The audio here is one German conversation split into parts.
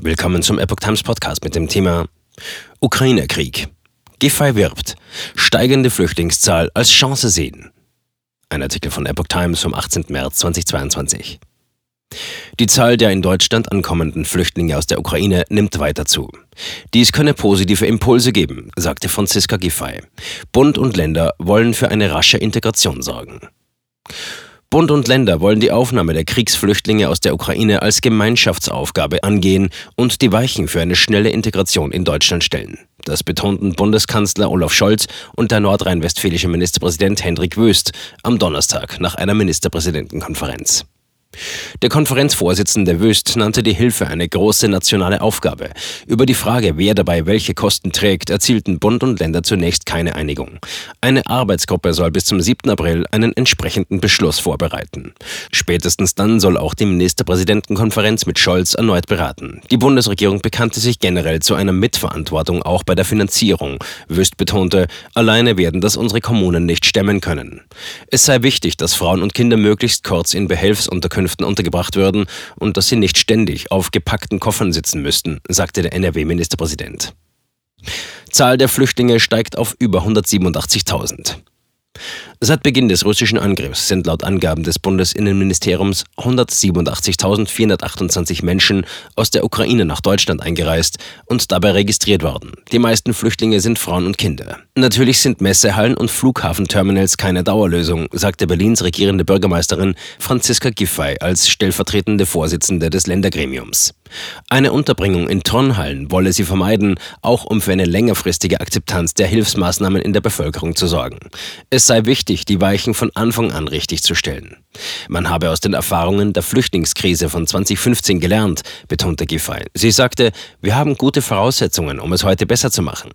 Willkommen zum Epoch Times Podcast mit dem Thema Ukraine-Krieg. Giffey wirbt. Steigende Flüchtlingszahl als Chance sehen. Ein Artikel von Epoch Times vom 18. März 2022. Die Zahl der in Deutschland ankommenden Flüchtlinge aus der Ukraine nimmt weiter zu. Dies könne positive Impulse geben, sagte Franziska Giffey. Bund und Länder wollen für eine rasche Integration sorgen. Bund und Länder wollen die Aufnahme der Kriegsflüchtlinge aus der Ukraine als Gemeinschaftsaufgabe angehen und die Weichen für eine schnelle Integration in Deutschland stellen. Das betonten Bundeskanzler Olaf Scholz und der nordrhein-westfälische Ministerpräsident Hendrik Wüst am Donnerstag nach einer Ministerpräsidentenkonferenz. Der Konferenzvorsitzende Wüst nannte die Hilfe eine große nationale Aufgabe. Über die Frage, wer dabei welche Kosten trägt, erzielten Bund und Länder zunächst keine Einigung. Eine Arbeitsgruppe soll bis zum 7. April einen entsprechenden Beschluss vorbereiten. Spätestens dann soll auch die Ministerpräsidentenkonferenz mit Scholz erneut beraten. Die Bundesregierung bekannte sich generell zu einer Mitverantwortung auch bei der Finanzierung. Wüst betonte, alleine werden das unsere Kommunen nicht stemmen können. Es sei wichtig, dass Frauen und Kinder möglichst kurz in Behelfsunterkünften Unterkünften untergebracht würden und dass sie nicht ständig auf gepackten Koffern sitzen müssten, sagte der NRW-Ministerpräsident. Zahl der Flüchtlinge steigt auf über 187.000. Seit Beginn des russischen Angriffs sind laut Angaben des Bundesinnenministeriums 187.428 Menschen aus der Ukraine nach Deutschland eingereist und dabei registriert worden. Die meisten Flüchtlinge sind Frauen und Kinder. Natürlich sind Messehallen und Flughafenterminals keine Dauerlösung, sagte Berlins regierende Bürgermeisterin Franziska Giffey als stellvertretende Vorsitzende des Ländergremiums. Eine Unterbringung in Turnhallen wolle sie vermeiden, auch um für eine längerfristige Akzeptanz der Hilfsmaßnahmen in der Bevölkerung zu sorgen. Es sei wichtig, die Weichen von Anfang an richtig zu stellen. Man habe aus den Erfahrungen der Flüchtlingskrise von 2015 gelernt, betonte Giffey. Sie sagte, wir haben gute Voraussetzungen, um es heute besser zu machen.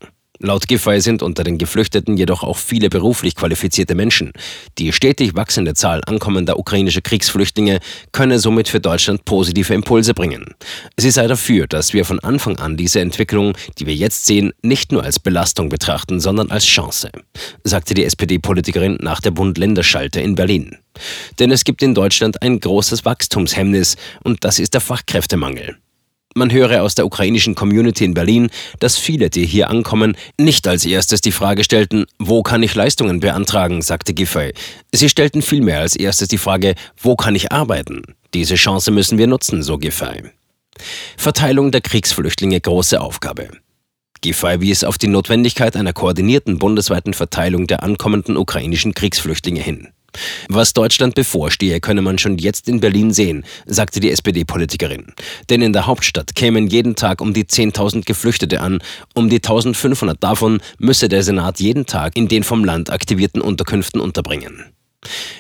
Laut Giffey sind unter den Geflüchteten jedoch auch viele beruflich qualifizierte Menschen. Die stetig wachsende Zahl ankommender ukrainischer Kriegsflüchtlinge könne somit für Deutschland positive Impulse bringen. Sie sei dafür, dass wir von Anfang an diese Entwicklung, die wir jetzt sehen, nicht nur als Belastung betrachten, sondern als Chance, sagte die SPD-Politikerin nach der Bund-Länder-Schalte in Berlin. Denn es gibt in Deutschland ein großes Wachstumshemmnis und das ist der Fachkräftemangel. Man höre aus der ukrainischen Community in Berlin, dass viele, die hier ankommen, nicht als erstes die Frage stellten, wo kann ich Leistungen beantragen, sagte Giffey. Sie stellten vielmehr als erstes die Frage, wo kann ich arbeiten? Diese Chance müssen wir nutzen, so Giffey. Verteilung der Kriegsflüchtlinge große Aufgabe. Giffey wies auf die Notwendigkeit einer koordinierten bundesweiten Verteilung der ankommenden ukrainischen Kriegsflüchtlinge hin. Was Deutschland bevorstehe, könne man schon jetzt in Berlin sehen, sagte die SPD-Politikerin. Denn in der Hauptstadt kämen jeden Tag um die 10.000 Geflüchtete an. Um die 1.500 davon müsse der Senat jeden Tag in den vom Land aktivierten Unterkünften unterbringen.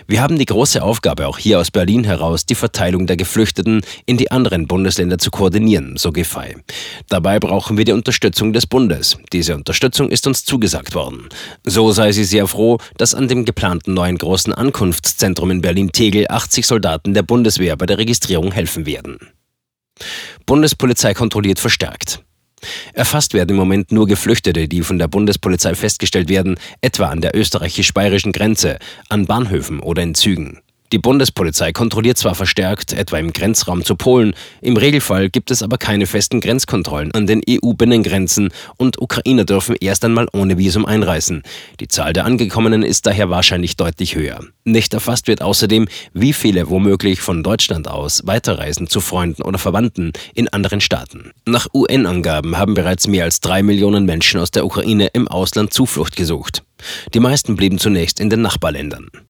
Wir haben die große Aufgabe, auch hier aus Berlin heraus die Verteilung der Geflüchteten in die anderen Bundesländer zu koordinieren, so Giffey. Dabei brauchen wir die Unterstützung des Bundes. Diese Unterstützung ist uns zugesagt worden. So sei sie sehr froh, dass an dem geplanten neuen großen Ankunftszentrum in Berlin-Tegel 80 Soldaten der Bundeswehr bei der Registrierung helfen werden. Bundespolizei kontrolliert verstärkt. Erfasst werden im Moment nur Geflüchtete, die von der Bundespolizei festgestellt werden, etwa an der österreichisch-bayerischen Grenze, an Bahnhöfen oder in Zügen. Die Bundespolizei kontrolliert zwar verstärkt, etwa im Grenzraum zu Polen, im Regelfall gibt es aber keine festen Grenzkontrollen an den EU-Binnengrenzen und Ukrainer dürfen erst einmal ohne Visum einreisen. Die Zahl der Angekommenen ist daher wahrscheinlich deutlich höher. Nicht erfasst wird außerdem, wie viele womöglich von Deutschland aus weiterreisen zu Freunden oder Verwandten in anderen Staaten. Nach UN-Angaben haben bereits mehr als drei Millionen Menschen aus der Ukraine im Ausland Zuflucht gesucht. Die meisten blieben zunächst in den Nachbarländern.